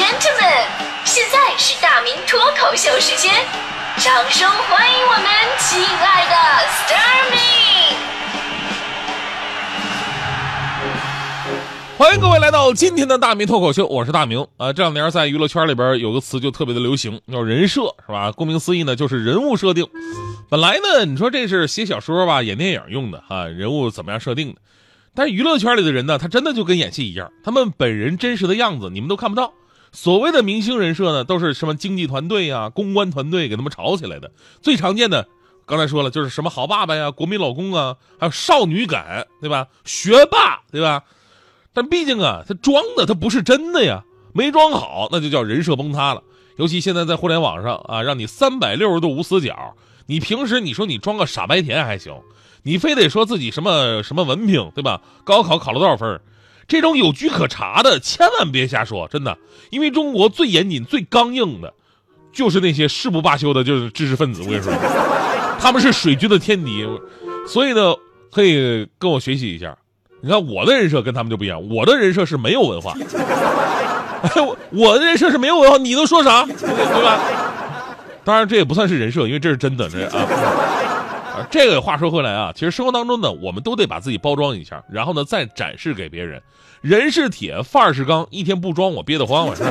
gentlemen，现在是大明脱口秀时间，掌声欢迎我们亲爱的 s t a r m y 欢迎各位来到今天的大明脱口秀，我是大明啊。这两年在娱乐圈里边有个词就特别的流行，叫人设，是吧？顾名思义呢，就是人物设定。本来呢，你说这是写小说吧、演电影用的啊，人物怎么样设定的？但是娱乐圈里的人呢，他真的就跟演戏一样，他们本人真实的样子你们都看不到。所谓的明星人设呢，都是什么经济团队呀、公关团队给他们炒起来的。最常见的，刚才说了，就是什么好爸爸呀、国民老公啊，还有少女感，对吧？学霸，对吧？但毕竟啊，他装的，他不是真的呀，没装好，那就叫人设崩塌了。尤其现在在互联网上啊，让你三百六十度无死角，你平时你说你装个傻白甜还行，你非得说自己什么什么文凭，对吧？高考考了多少分？这种有据可查的，千万别瞎说，真的。因为中国最严谨、最刚硬的，就是那些誓不罢休的，就是知识分子。我跟你说，他们是水军的天敌，所以呢，可以跟我学习一下。你看我的人设跟他们就不一样，我的人设是没有文化，我 我的人设是没有文化，你都说啥，对吧？当然这也不算是人设，因为这是真的，这啊。这个话说回来啊，其实生活当中呢，我们都得把自己包装一下，然后呢再展示给别人。人是铁，范儿是钢，一天不装我憋得慌，我是。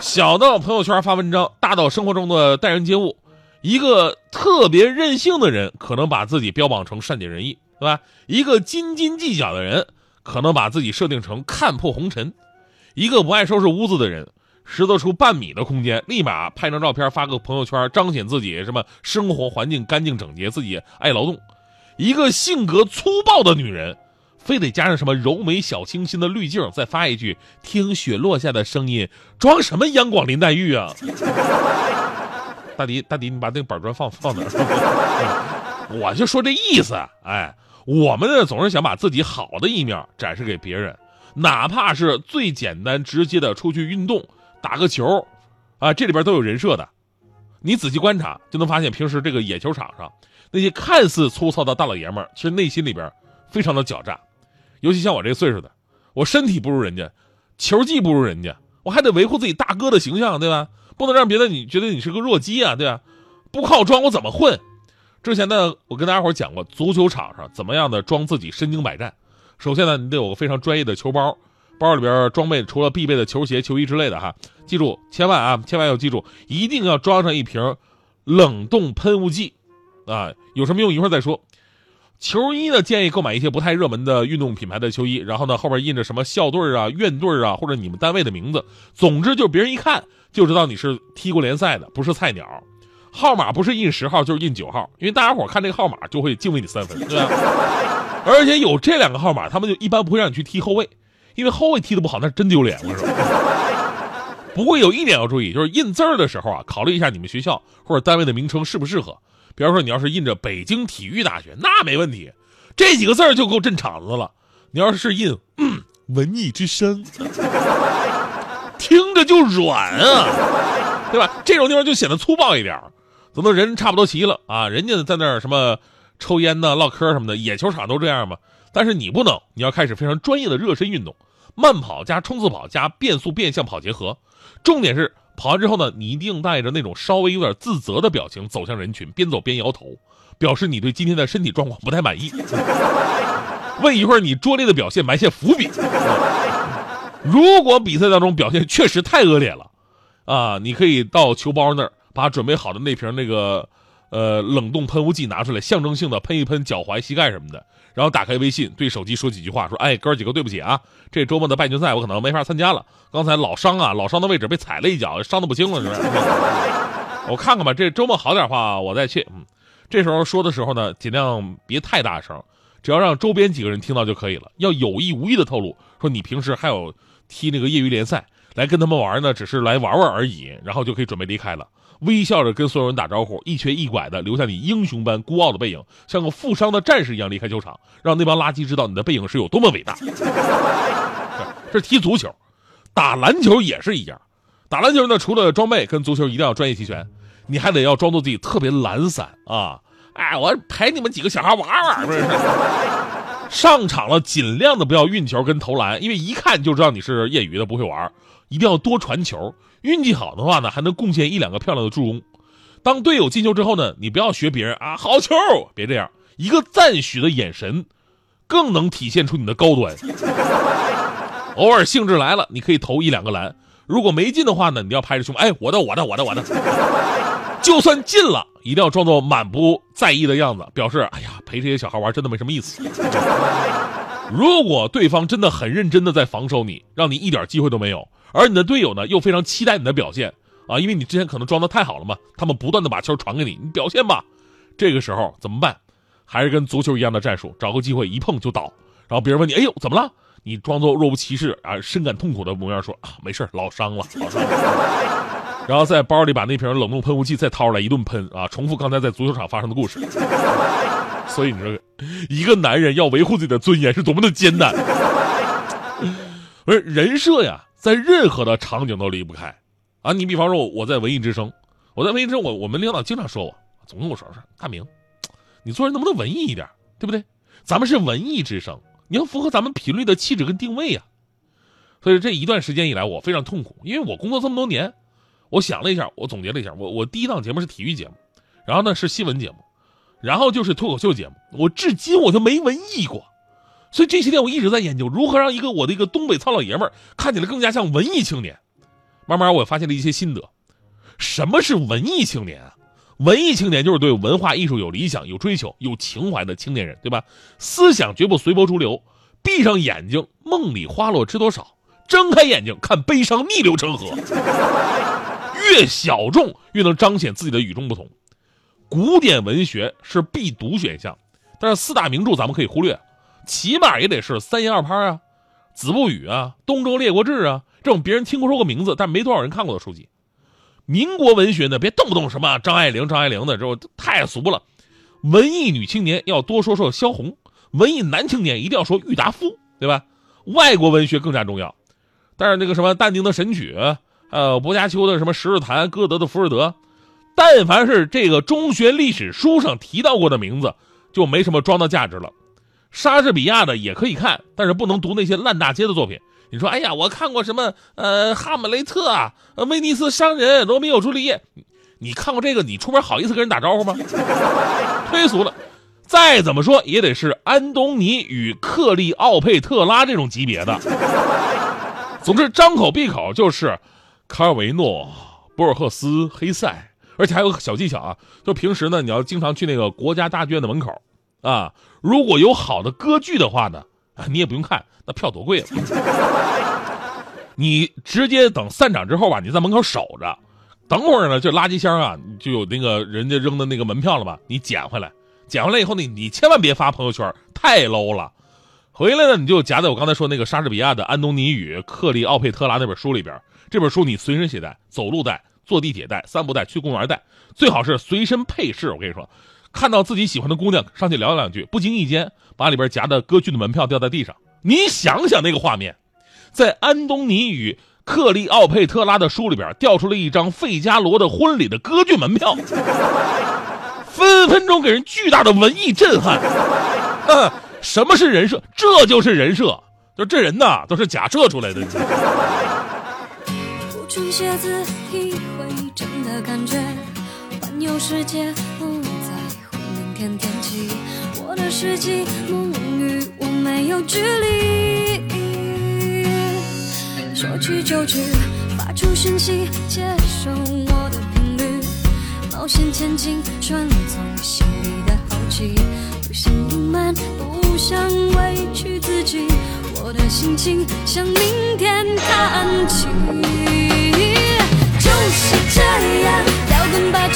小到朋友圈发文章，大到生活中的待人接物，一个特别任性的人，可能把自己标榜成善解人意。对吧？一个斤斤计较的人，可能把自己设定成看破红尘；一个不爱收拾屋子的人，拾掇出半米的空间，立马拍张照片发个朋友圈，彰显自己什么生活环境干净整洁，自己爱劳动；一个性格粗暴的女人，非得加上什么柔美小清新的滤镜，再发一句“听雪落下的声音”，装什么阳光林黛玉啊？大迪，大迪，你把那个板砖放放哪？我就说这意思，哎。我们呢总是想把自己好的一面展示给别人，哪怕是最简单直接的出去运动打个球，啊，这里边都有人设的。你仔细观察就能发现，平时这个野球场上那些看似粗糙的大老爷们儿，其实内心里边非常的狡诈。尤其像我这岁数的，我身体不如人家，球技不如人家，我还得维护自己大哥的形象，对吧？不能让别的你觉得你是个弱鸡啊，对吧？不靠装我怎么混？之前呢，我跟大家伙讲过足球场上怎么样的装自己身经百战。首先呢，你得有个非常专业的球包，包里边装备除了必备的球鞋、球衣之类的哈。记住，千万啊，千万要记住，一定要装上一瓶冷冻喷雾剂啊。有什么用？一会儿再说。球衣呢，建议购买一些不太热门的运动品牌的球衣，然后呢，后边印着什么校队啊、院队啊，或者你们单位的名字。总之，就别人一看就知道你是踢过联赛的，不是菜鸟。号码不是印十号就是印九号，因为大家伙看这个号码就会敬畏你三分，对吧？而且有这两个号码，他们就一般不会让你去踢后卫，因为后卫踢的不好那是真丢脸。我说，不过有一点要注意，就是印字儿的时候啊，考虑一下你们学校或者单位的名称适不适合。比方说，你要是印着北京体育大学，那没问题，这几个字儿就够镇场子了。你要是印嗯文艺之声，听着就软啊，对吧？这种地方就显得粗暴一点。等到人差不多齐了啊，人家在那儿什么抽烟呢、唠嗑什么的，野球场都这样嘛。但是你不能，你要开始非常专业的热身运动，慢跑加冲刺跑加变速变向跑结合。重点是跑完之后呢，你一定带着那种稍微有点自责的表情走向人群，边走边摇头，表示你对今天的身体状况不太满意，为一会儿你拙劣的表现埋下伏笔。如果比赛当中表现确实太恶劣了，啊，你可以到球包那儿。把准备好的那瓶那个，呃，冷冻喷雾剂拿出来，象征性的喷一喷脚踝、膝盖什么的，然后打开微信，对手机说几句话，说：“哎，哥几个，对不起啊，这周末的半决赛我可能没法参加了。刚才老伤啊，老伤的位置被踩了一脚，伤的不轻了，是不是？我看看吧，这周末好点的话我再去。嗯，这时候说的时候呢，尽量别太大声，只要让周边几个人听到就可以了。要有意无意的透露，说你平时还有踢那个业余联赛，来跟他们玩呢，只是来玩玩而已，然后就可以准备离开了。”微笑着跟所有人打招呼，一瘸一拐的留下你英雄般孤傲的背影，像个负伤的战士一样离开球场，让那帮垃圾知道你的背影是有多么伟大。这踢足球，打篮球也是一样。打篮球呢，除了装备跟足球一定要专业齐全，你还得要装作自己特别懒散啊！哎，我陪你们几个小孩玩玩，不是？上场了尽量的不要运球跟投篮，因为一看就知道你是业余的，不会玩。一定要多传球，运气好的话呢，还能贡献一两个漂亮的助攻。当队友进球之后呢，你不要学别人啊，好球，别这样，一个赞许的眼神，更能体现出你的高端。偶尔兴致来了，你可以投一两个篮，如果没进的话呢，你要拍着胸，哎，我的，我的，我的，我的。就算进了，一定要装作满不在意的样子，表示哎呀，陪这些小孩玩真的没什么意思。如果对方真的很认真的在防守你，让你一点机会都没有，而你的队友呢又非常期待你的表现啊，因为你之前可能装的太好了嘛，他们不断的把球传给你，你表现吧。这个时候怎么办？还是跟足球一样的战术，找个机会一碰就倒，然后别人问你，哎呦怎么了？你装作若无其事啊，深感痛苦的模样说啊，没事老伤了，老伤了。然后在包里把那瓶冷冻喷雾剂再掏出来一顿喷啊，重复刚才在足球场发生的故事。所以你说，一个男人要维护自己的尊严是多么的艰难。不是人设呀，在任何的场景都离不开啊。你比方说，我在文艺之声，我在文艺之声，我我们领导经常说我，总跟我说说大明，你做人能不能文艺一点，对不对？咱们是文艺之声，你要符合咱们频率的气质跟定位呀。所以这一段时间以来，我非常痛苦，因为我工作这么多年。我想了一下，我总结了一下，我我第一档节目是体育节目，然后呢是新闻节目，然后就是脱口秀节目。我至今我就没文艺过，所以这些天我一直在研究如何让一个我的一个东北糙老爷们儿看起来更加像文艺青年。慢慢我发现了一些心得，什么是文艺青年啊？文艺青年就是对文化艺术有理想、有追求、有情怀的青年人，对吧？思想绝不随波逐流，闭上眼睛梦里花落知多少，睁开眼睛看悲伤逆流成河。越小众越能彰显自己的与众不同。古典文学是必读选项，但是四大名著咱们可以忽略，起码也得是三言二拍啊，《子不语》啊，《东周列国志》啊，这种别人听过说过名字但没多少人看过的书籍。民国文学呢，别动不动什么张爱玲、张爱玲的，这太俗了。文艺女青年要多说说萧红，文艺男青年一定要说郁达夫，对吧？外国文学更加重要，但是那个什么但丁的《神曲》。呃，薄伽丘的什么《十日谈》，歌德的《浮士德》，但凡是这个中学历史书上提到过的名字，就没什么装的价值了。莎士比亚的也可以看，但是不能读那些烂大街的作品。你说，哎呀，我看过什么？呃，《哈姆雷特》啊，《威尼斯商人》，《罗密欧朱丽叶》，你看过这个？你出门好意思跟人打招呼吗？忒俗了。再怎么说也得是安东尼与克利奥佩特拉这种级别的。总之，张口闭口就是。卡尔维诺、博尔赫斯、黑塞，而且还有个小技巧啊，就平时呢，你要经常去那个国家大剧院的门口，啊，如果有好的歌剧的话呢，啊，你也不用看，那票多贵啊，你直接等散场之后吧，你在门口守着，等会儿呢，就垃圾箱啊，就有那个人家扔的那个门票了吧，你捡回来，捡回来以后呢，你千万别发朋友圈，太 low 了。回来呢，你就夹在我刚才说那个莎士比亚的《安东尼与克利奥佩特拉》那本书里边。这本书你随身携带，走路带，坐地铁带，散步带，去公园带，最好是随身配饰。我跟你说，看到自己喜欢的姑娘，上去聊两句，不经意间把里边夹的歌剧的门票掉在地上。你想想那个画面，在安东尼与克利奥佩特拉的书里边掉出了一张费加罗的婚礼的歌剧门票，分分钟给人巨大的文艺震撼。嗯，什么是人设？这就是人设，就这人呐，都是假设出来的。乎明天天气。我的世纪梦与我没有距离，说去就去，发出讯息，接受我的频率，冒险前进，顺从心里的好奇，不想隐瞒，不想委屈自己，我的心情向明天看齐。就是这样，要跟把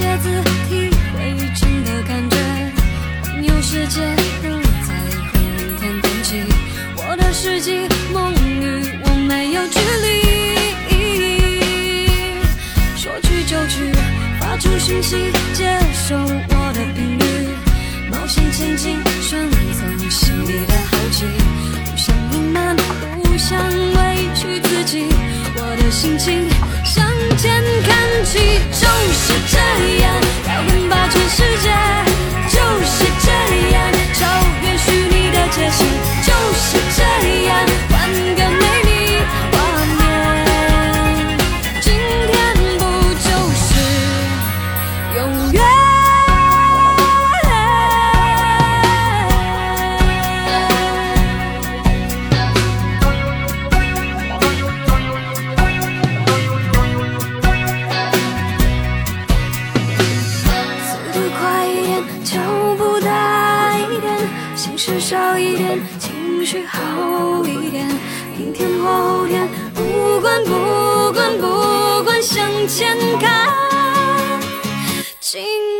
写字体会真的感觉，环游世界不在乎明天气，我的世界梦与我没有距离。说去就去，发出讯息，接收我的频率，冒险前进，选择心里的好奇，不想隐瞒，不想委屈自己，我的心情。一点，明天后天，不管不管不管向前看。今。